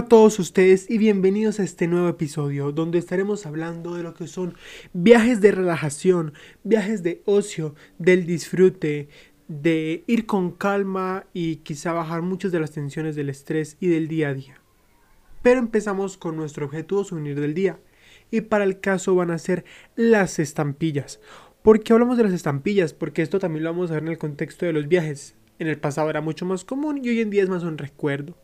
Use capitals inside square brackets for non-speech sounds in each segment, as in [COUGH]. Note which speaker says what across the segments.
Speaker 1: A todos ustedes y bienvenidos a este nuevo episodio donde estaremos hablando de lo que son viajes de relajación, viajes de ocio, del disfrute, de ir con calma y quizá bajar muchas de las tensiones del estrés y del día a día. Pero empezamos con nuestro objetivo souvenir del día y para el caso van a ser las estampillas. ¿Por qué hablamos de las estampillas? Porque esto también lo vamos a ver en el contexto de los viajes. En el pasado era mucho más común y hoy en día es más un recuerdo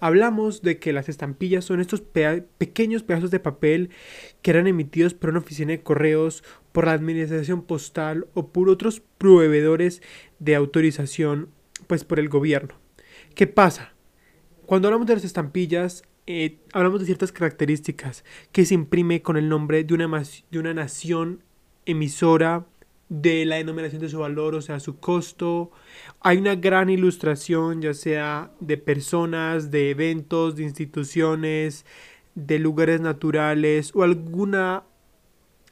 Speaker 1: hablamos de que las estampillas son estos pequeños pedazos de papel que eran emitidos por una oficina de correos, por la administración postal o por otros proveedores de autorización, pues por el gobierno. ¿Qué pasa? Cuando hablamos de las estampillas, eh, hablamos de ciertas características que se imprime con el nombre de una, de una nación emisora de la denominación de su valor, o sea, su costo. Hay una gran ilustración, ya sea de personas, de eventos, de instituciones, de lugares naturales o alguna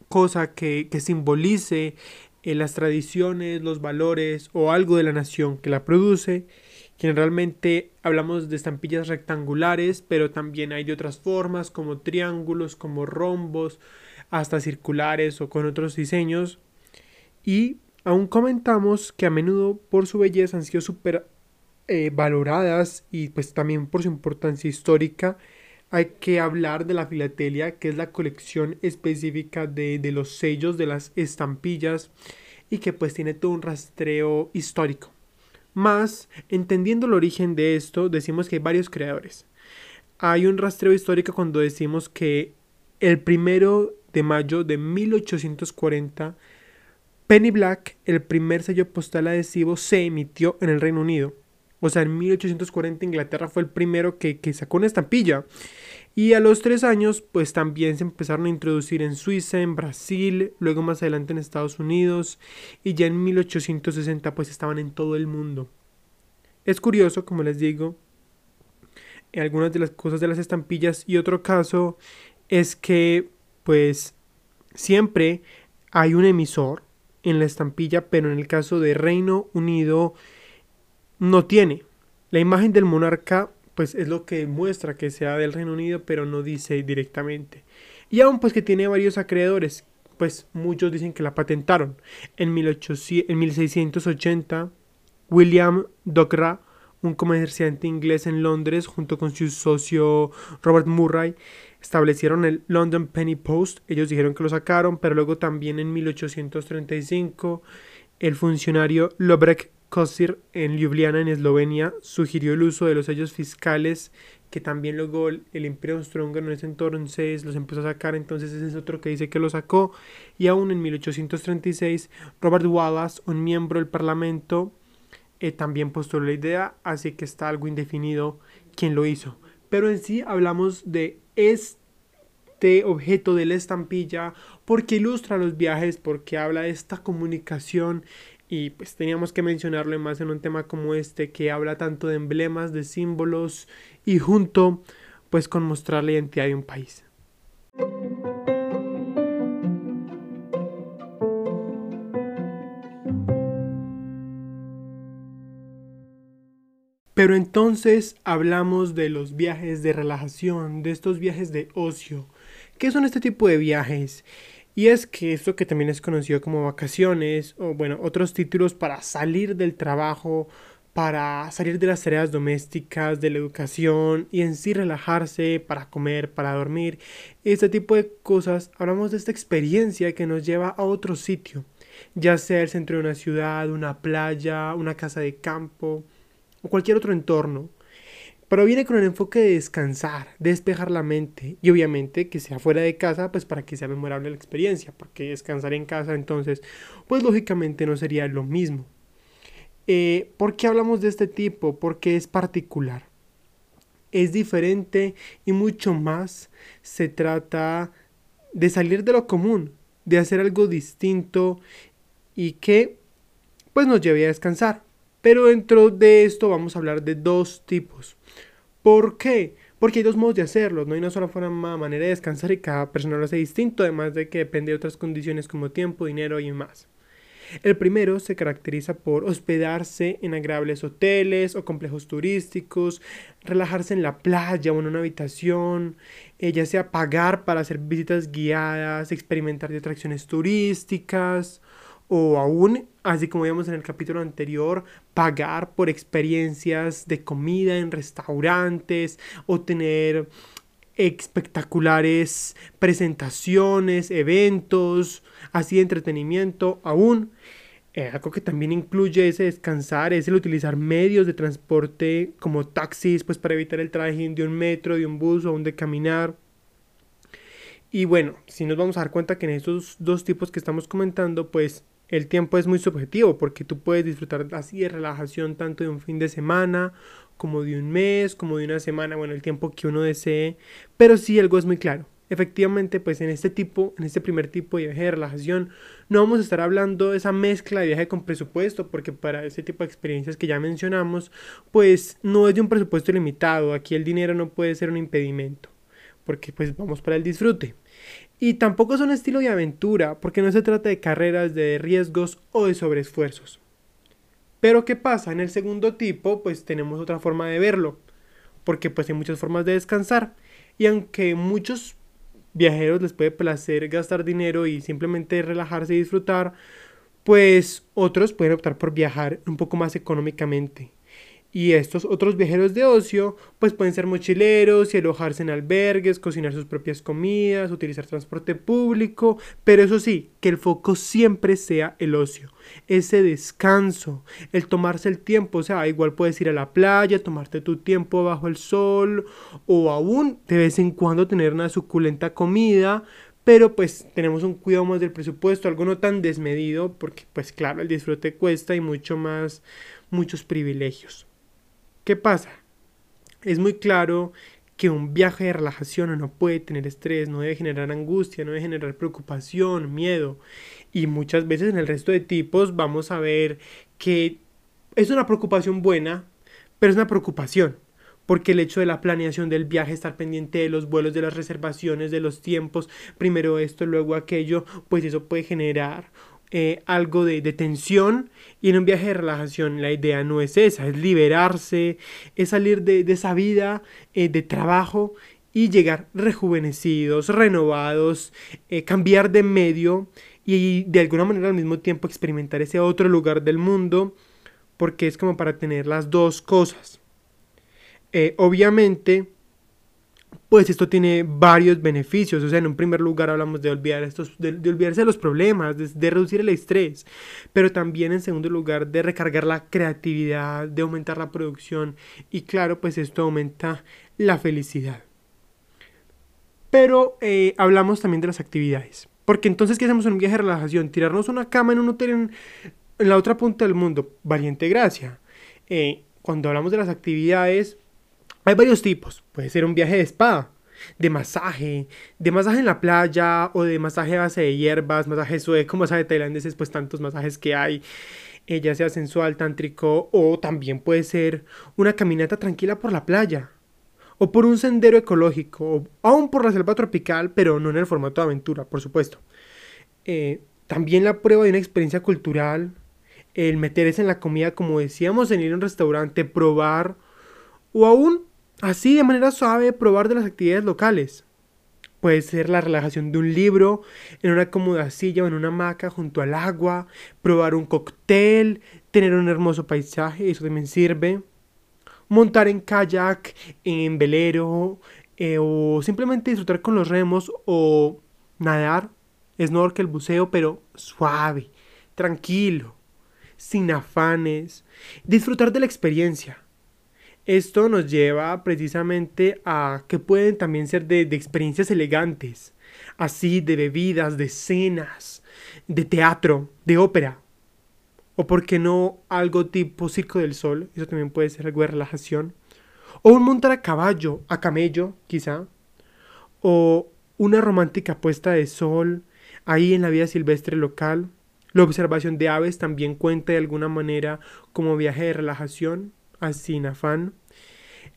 Speaker 1: cosa que, simbolice eh, las tradiciones, los valores o algo de la nación que la produce. Generalmente hablamos de estampillas rectangulares, pero también hay de otras formas como triángulos, como rombos, hasta circulares o con otros diseños y aún comentamos que a menudo por su belleza han sido súper eh, valoradas y pues también por su importancia histórica. Hay que hablar de la filatelia, que es la colección específica de, de los sellos, de las estampillas y que pues tiene todo un rastreo histórico. Más, entendiendo el origen de esto, decimos que hay varios creadores. Hay un rastreo histórico cuando decimos que el primero de mayo de 1840 Penny Black, el primer sello postal adhesivo, se emitió en el Reino Unido. O sea, en 1840 Inglaterra fue el primero que, sacó una estampilla. Y a los tres años, pues también se empezaron a introducir en Suiza, en Brasil, luego más adelante en Estados Unidos. Y ya en 1860, pues estaban en todo el mundo. Es curioso, como les digo, algunas de las cosas de las estampillas. Y otro caso es que, pues, siempre hay un emisor en la estampilla, pero en el caso de Reino Unido no tiene. La imagen del monarca pues es lo que muestra que sea del Reino Unido, pero no dice directamente. Y aún pues que tiene varios acreedores, pues muchos dicen que la patentaron. En, 1800, en 1680, William Docra un comerciante inglés en Londres, junto con su socio Robert Murray, establecieron el London Penny Post. Ellos dijeron que lo sacaron, pero luego también en 1835 el funcionario Lobrek Kosir en Ljubljana, en Eslovenia, sugirió el uso de los sellos fiscales que también luego el, Imperio Austrohúngaro en ese entonces los empezó a sacar, entonces ese es otro que dice que lo sacó. Y aún en 1836, Robert Wallace, un miembro del Parlamento, eh, también postuló la idea, así que está algo indefinido quién lo hizo. Pero en sí hablamos de este objeto de la estampilla porque ilustra los viajes, porque habla de esta comunicación y pues teníamos que mencionarlo más en un tema como este que habla tanto de emblemas, de símbolos y junto pues con mostrar la identidad de un país. Pero entonces hablamos de los viajes de relajación, de estos viajes de ocio. ¿Qué son este tipo de viajes? Y es que esto que también es conocido como vacaciones o bueno, otros títulos para salir del trabajo, para salir de las tareas domésticas, de la educación y en sí relajarse, para comer, para dormir, este tipo de cosas, hablamos de esta experiencia que nos lleva a otro sitio, ya sea el centro de una ciudad, una playa, una casa de campo, o cualquier otro entorno, pero viene con el enfoque de descansar, de despejar la mente y obviamente que sea fuera de casa, pues para que sea memorable la experiencia, porque descansar en casa entonces, pues lógicamente no sería lo mismo. Eh, ¿Por qué hablamos de este tipo? Porque es particular. es diferente y mucho más se trata de salir de lo común, de hacer algo distinto y que pues nos lleve a descansar. Pero dentro de esto vamos a hablar de dos tipos. ¿Por qué? Porque hay dos modos de hacerlo, no hay una sola forma, manera de descansar y cada persona lo hace distinto, además de que depende de otras condiciones como tiempo, dinero y más. El primero se caracteriza por hospedarse en agradables hoteles o complejos turísticos, relajarse en la playa o en una habitación, eh, ya sea pagar para hacer visitas guiadas, experimentar de atracciones turísticas o aún, así como vimos en el capítulo anterior, pagar por experiencias de comida en restaurantes o tener espectaculares presentaciones, eventos, así de entretenimiento, aún. Eh, algo que también incluye ese descansar es el utilizar medios de transporte como taxis, pues para evitar el traje de un metro, de un bus o aún de caminar. Y bueno, si nos vamos a dar cuenta que en estos dos tipos que estamos comentando, pues el tiempo es muy subjetivo porque tú puedes disfrutar así de relajación tanto de un fin de semana como de un mes, como de una semana, bueno, el tiempo que uno desee, pero sí algo es muy claro. Efectivamente, pues en este tipo, en este primer tipo de viaje de relajación, no vamos a estar hablando de esa mezcla de viaje con presupuesto, porque para ese tipo de experiencias que ya mencionamos, pues no es de un presupuesto limitado, aquí el dinero no puede ser un impedimento, porque pues vamos para el disfrute. Y tampoco es un estilo de aventura, porque no se trata de carreras, de riesgos o de sobreesfuerzos. Pero ¿qué pasa? En el segundo tipo, pues tenemos otra forma de verlo, porque pues hay muchas formas de descansar. Y aunque muchos viajeros les puede placer gastar dinero y simplemente relajarse y disfrutar, pues otros pueden optar por viajar un poco más económicamente. Y estos otros viajeros de ocio, pues pueden ser mochileros y alojarse en albergues, cocinar sus propias comidas, utilizar transporte público, pero eso sí, que el foco siempre sea el ocio, ese descanso, el tomarse el tiempo, o sea, igual puedes ir a la playa, tomarte tu tiempo bajo el sol, o aún de vez en cuando tener una suculenta comida, pero pues tenemos un cuidado más del presupuesto, algo no tan desmedido, porque pues claro, el disfrute cuesta y mucho más, muchos privilegios. ¿Qué pasa? Es muy claro que un viaje de relajación no puede tener estrés, no debe generar angustia, no debe generar preocupación, miedo. Y muchas veces en el resto de tipos vamos a ver que es una preocupación buena, pero es una preocupación. Porque el hecho de la planeación del viaje, estar pendiente de los vuelos, de las reservaciones, de los tiempos, primero esto, luego aquello, pues eso puede generar eh, algo de, tensión y en un viaje de relajación la idea no es esa, es liberarse, es salir de, esa vida eh, de trabajo y llegar rejuvenecidos, renovados, eh, cambiar de medio y de alguna manera al mismo tiempo experimentar ese otro lugar del mundo porque es como para tener las dos cosas. obviamente pues esto tiene varios beneficios. O sea, en un primer lugar hablamos de, olvidar estos, de, olvidarse de los problemas, de, reducir el estrés, pero también en segundo lugar de recargar la creatividad, de aumentar la producción y claro, pues esto aumenta la felicidad. Pero eh, hablamos también de las actividades. Porque entonces, ¿qué hacemos en un viaje de relajación? Tirarnos una cama en un hotel en, la otra punta del mundo. Valiente gracia. Eh, cuando hablamos de las actividades, hay varios tipos. Puede ser un viaje de spa, de masaje, de masaje en la playa o de masaje a base de hierbas, masaje sueco, masaje tailandés, pues tantos masajes que hay, eh, ya sea sensual, tántrico o también puede ser una caminata tranquila por la playa o por un sendero ecológico o aún por la selva tropical, pero no en el formato de aventura, por supuesto. Eh, también la prueba de una experiencia cultural, el meterse en la comida, como decíamos, en ir a un restaurante, probar o aún Así, de manera suave, probar de las actividades locales. Puede ser la relajación de un libro, en una cómoda silla o en una hamaca junto al agua, probar un cóctel, tener un hermoso paisaje, eso también sirve. Montar en kayak, en velero, eh, o simplemente disfrutar con los remos o nadar, snorkel, buceo, pero suave, tranquilo, sin afanes. Disfrutar de la experiencia esto nos lleva precisamente a que pueden también ser de, experiencias elegantes, así de bebidas, de cenas, de teatro, de ópera. O por qué no algo tipo Circo del Sol, eso también puede ser algo de relajación. O un montar a caballo, a camello, quizá. O una romántica puesta de sol ahí en la vida silvestre local. La observación de aves también cuenta de alguna manera como viaje de relajación, así sin afán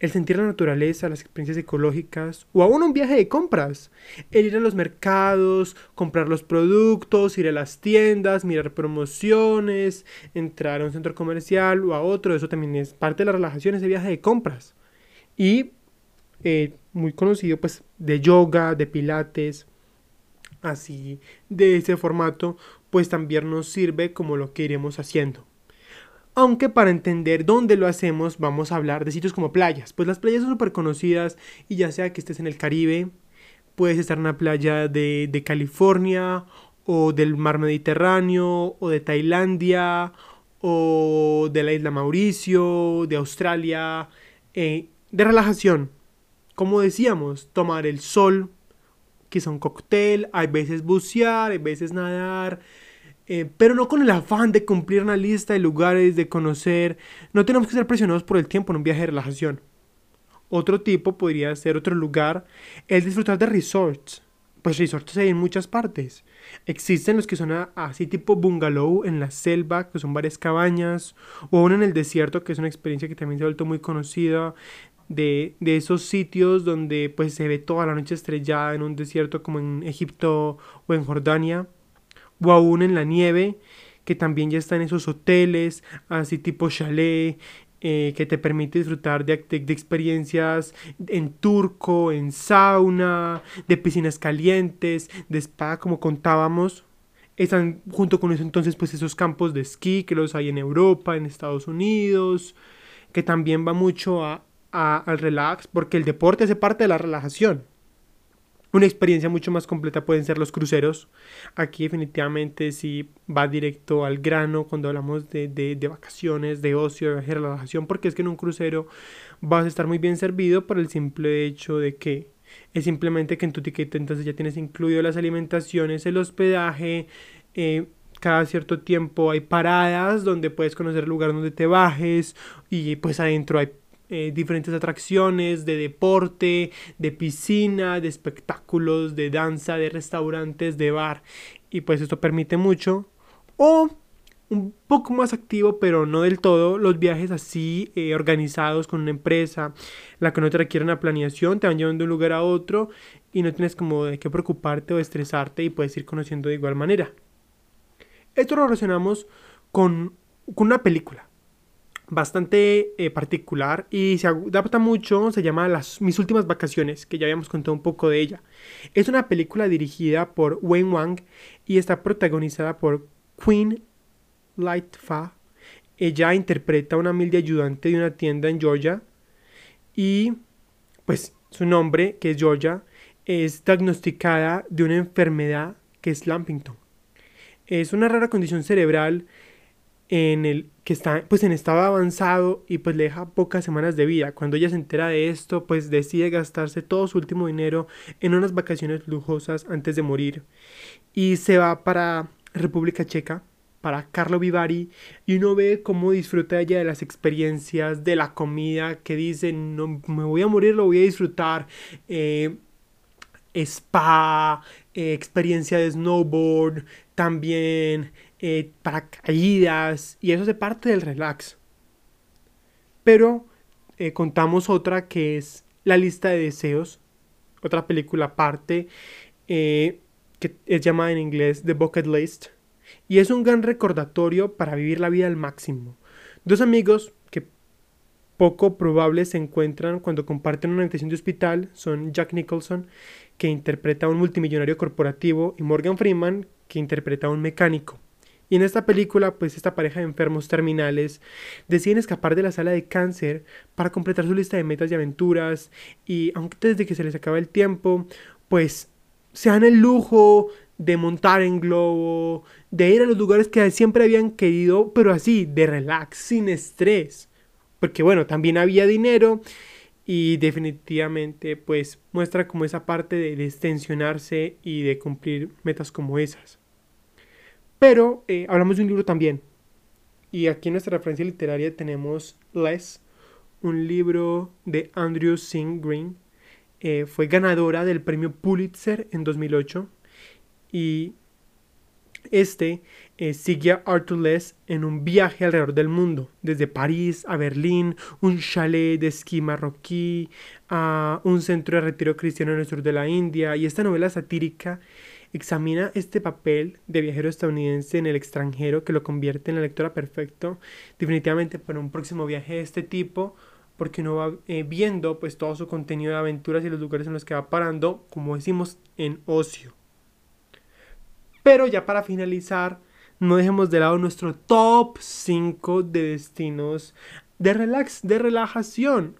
Speaker 1: el sentir la naturaleza, las experiencias ecológicas o aún un viaje de compras. El ir a los mercados, comprar los productos, ir a las tiendas, mirar promociones, entrar a un centro comercial o a otro, eso también es parte de la relajación, ese viaje de compras. Y eh, muy conocido pues de yoga, de pilates, así de ese formato, pues también nos sirve como lo que iremos haciendo. Aunque para entender dónde lo hacemos vamos a hablar de sitios como playas. Pues las playas son súper conocidas y ya sea que estés en el Caribe, puedes estar en una playa de, California o del mar Mediterráneo o de Tailandia o de la isla Mauricio, de Australia, eh, de relajación. Como decíamos, tomar el sol, quizá un cóctel, hay veces bucear, hay veces nadar, eh, pero no con el afán de cumplir una lista de lugares, de conocer. No tenemos que ser presionados por el tiempo en un viaje de relajación. Otro tipo podría ser otro lugar, el disfrutar de resorts. Pues resorts hay en muchas partes. Existen los que son así tipo bungalow en la selva, que son varias cabañas, o uno en el desierto, que es una experiencia que también se ha vuelto muy conocida, de, de, esos sitios donde pues se ve toda la noche estrellada en un desierto como en Egipto o en Jordania o aún en la nieve, que también ya están esos hoteles, así tipo chalet, eh, que te permite disfrutar de, de, experiencias en turco, en sauna, de piscinas calientes, de spa, como contábamos. Están junto con eso entonces pues esos campos de esquí que los hay en Europa, en Estados Unidos, que también va mucho a, al relax, porque el deporte hace parte de la relajación. Una experiencia mucho más completa pueden ser los cruceros. Aquí definitivamente sí va directo al grano cuando hablamos de, de, vacaciones, de ocio, de relajación, porque es que en un crucero vas a estar muy bien servido por el simple hecho de que es simplemente que en tu ticket entonces ya tienes incluido las alimentaciones, el hospedaje, eh, cada cierto tiempo hay paradas donde puedes conocer el lugar donde te bajes y pues adentro hay eh, diferentes atracciones de deporte, de piscina, de espectáculos, de danza, de restaurantes, de bar. Y pues esto permite mucho. O un poco más activo, pero no del todo, los viajes así eh, organizados con una empresa, la que no te requiere una planeación, te van llevando de un lugar a otro y no tienes como de qué preocuparte o estresarte y puedes ir conociendo de igual manera. Esto lo relacionamos con, con una película bastante eh, particular y se adapta mucho, se llama Las, Mis últimas vacaciones, que ya habíamos contado un poco de ella. Es una película dirigida por Wayne Wang y está protagonizada por Queen Lightfa. Ella interpreta a una humilde ayudante de una tienda en Georgia y pues su nombre, que es Georgia, es diagnosticada de una enfermedad que es Lampington. Es una rara condición cerebral en el que está pues en estado avanzado y pues le deja pocas semanas de vida. Cuando ella se entera de esto, pues decide gastarse todo su último dinero en unas vacaciones lujosas antes de morir y se va para República Checa para Carlo Vivari y uno ve cómo disfruta ella de las experiencias, de la comida, que dice, no me voy a morir, lo voy a disfrutar. Eh, spa, eh, experiencia de snowboard, también eh, paracaídas, y eso es parte del relax. Pero eh, contamos otra que es La lista de deseos, otra película aparte, eh, que es llamada en inglés The Bucket List, y es un gran recordatorio para vivir la vida al máximo. Dos amigos que poco probable se encuentran cuando comparten una habitación de hospital son Jack Nicholson, que interpreta a un multimillonario corporativo, y Morgan Freeman, que interpreta a un mecánico. Y en esta película, pues esta pareja de enfermos terminales deciden escapar de la sala de cáncer para completar su lista de metas y aventuras. Y aunque desde que se les acaba el tiempo, pues se dan el lujo de montar en globo, de ir a los lugares que siempre habían querido, pero así, de relax, sin estrés. Porque bueno, también había dinero y definitivamente pues muestra como esa parte de destensionarse y de cumplir metas como esas. Pero eh, hablamos de un libro también. Y aquí en nuestra referencia literaria tenemos Less un libro de Andrew Singh Green. Eh, fue ganadora del premio Pulitzer en 2008 y este eh, sigue a Arthur Less en un viaje alrededor del mundo, desde París a Berlín, un chalet de esquí marroquí, a un centro de retiro cristiano en el sur de la India. Y esta novela satírica examina este papel de viajero estadounidense en el extranjero que lo convierte en la lectora perfecto, definitivamente para un próximo viaje de este tipo, porque uno va eh, viendo pues todo su contenido de aventuras y los lugares en los que va parando, como decimos, en ocio. Pero ya para finalizar, no dejemos de lado nuestro top 5 de destinos de relax, de relajación.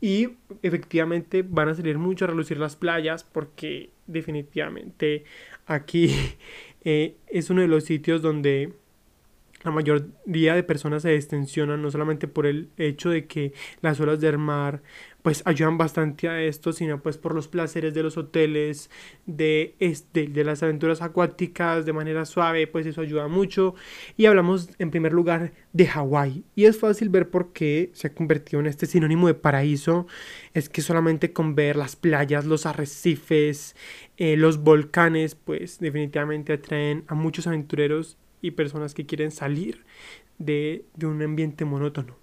Speaker 1: Y efectivamente van a salir mucho a relucir las playas porque definitivamente aquí [LAUGHS] eh, es uno de los sitios donde la mayoría de personas se destensionan no solamente por el hecho de que las olas del mar pues ayudan bastante a esto, sino pues por los placeres de los hoteles, de, este, de las aventuras acuáticas de manera suave, pues eso ayuda mucho. Y hablamos en primer lugar de Hawái. Y es fácil ver por qué se ha convertido en este sinónimo de paraíso. Es que solamente con ver las playas, los arrecifes, eh, los volcanes, pues definitivamente atraen a muchos aventureros y personas que quieren salir de, de un ambiente monótono.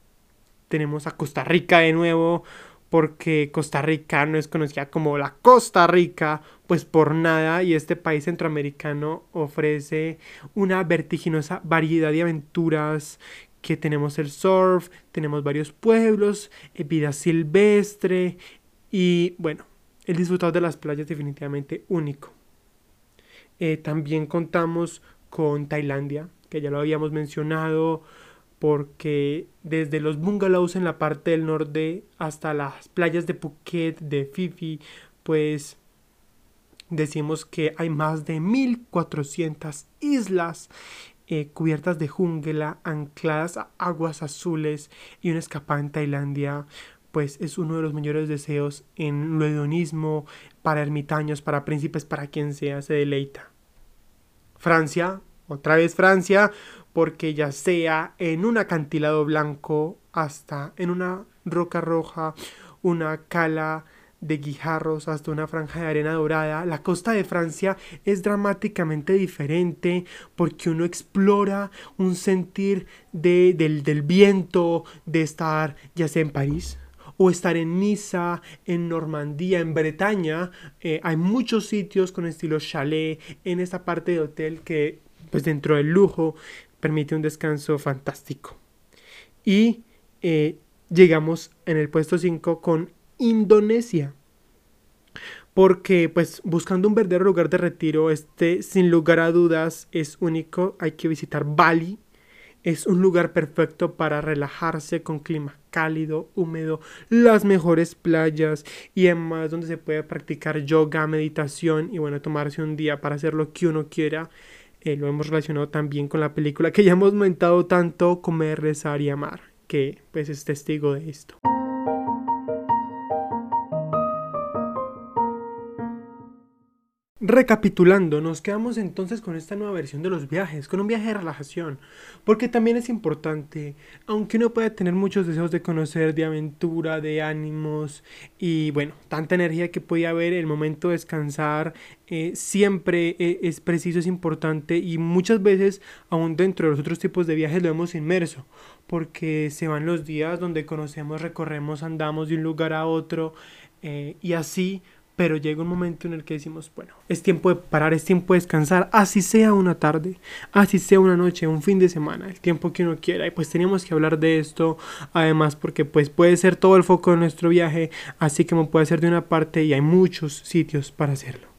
Speaker 1: Tenemos a Costa Rica de nuevo, porque Costa Rica no es conocida como la Costa Rica, pues por nada, y este país centroamericano ofrece una vertiginosa variedad de aventuras que tenemos el surf, tenemos varios pueblos, eh, vida silvestre y bueno, el disfrutado de las playas definitivamente único. Eh, también contamos con Tailandia, que ya lo habíamos mencionado, porque desde los bungalows en la parte del norte hasta las playas de Phuket, de Fifi, pues decimos que hay más de 1400 islas eh, cubiertas de jungla, ancladas a aguas azules y una escapada en Tailandia, pues es uno de los mayores deseos en lo hedonismo, para ermitaños, para príncipes, para quien sea, se deleita. Francia, otra vez Francia, porque ya sea en un acantilado blanco hasta en una roca roja, una cala de guijarros hasta una franja de arena dorada, la costa de Francia es dramáticamente diferente porque uno explora un sentir de, del, del viento, de estar ya sea en París, o estar en Niza, en Normandía, en Bretaña. Eh, hay muchos sitios con estilo chalet en esta parte de hotel que, pues dentro del lujo, permite un descanso fantástico. Y eh, llegamos en el puesto 5 con Indonesia. Porque pues buscando un verdadero lugar de retiro, este sin lugar a dudas es único. Hay que visitar Bali. Es un lugar perfecto para relajarse con clima cálido, húmedo, las mejores playas y además donde se puede practicar yoga, meditación y bueno, tomarse un día para hacer lo que uno quiera eh, lo hemos relacionado también con la película que ya hemos comentado tanto, Comer, Rezar y Amar, que pues es testigo de esto. Recapitulando, nos quedamos entonces con esta nueva versión de los viajes, con un viaje de relajación, porque también es importante, aunque uno pueda tener muchos deseos de conocer, de aventura, de ánimos y bueno, tanta energía que puede haber, el momento de descansar eh, siempre eh, es preciso, es importante y muchas veces aún dentro de los otros tipos de viajes lo hemos inmerso, porque se van los días donde conocemos, recorremos, andamos de un lugar a otro eh, y así pero llega un momento en el que decimos, bueno, es tiempo de parar, es tiempo de descansar, así sea una tarde, así sea una noche, un fin de semana, el tiempo que uno quiera. Y pues teníamos que hablar de esto, además porque pues puede ser todo el foco de nuestro viaje, así como puede ser de una parte y hay muchos sitios para hacerlo.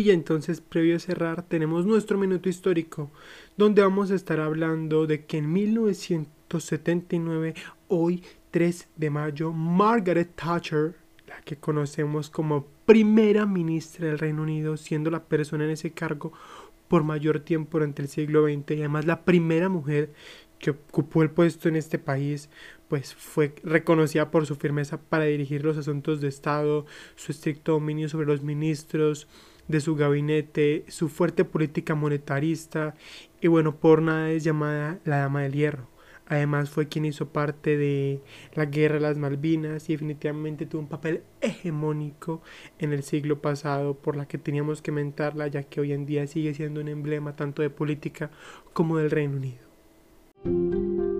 Speaker 1: Y entonces, previo a cerrar, tenemos nuestro minuto histórico, donde vamos a estar hablando de que en 1979, hoy 3 de mayo, Margaret Thatcher, la que conocemos como primera ministra del Reino Unido, siendo la persona en ese cargo por mayor tiempo durante el siglo XX y además la primera mujer que ocupó el puesto en este país, pues fue reconocida por su firmeza para dirigir los asuntos de Estado, su estricto dominio sobre los ministros de su gabinete, su fuerte política monetarista y bueno, por nada es llamada la Dama del Hierro. Además fue quien hizo parte de la Guerra de las Malvinas y definitivamente tuvo un papel hegemónico en el siglo pasado por la que teníamos que mentarla ya que hoy en día sigue siendo un emblema tanto de política como del Reino Unido.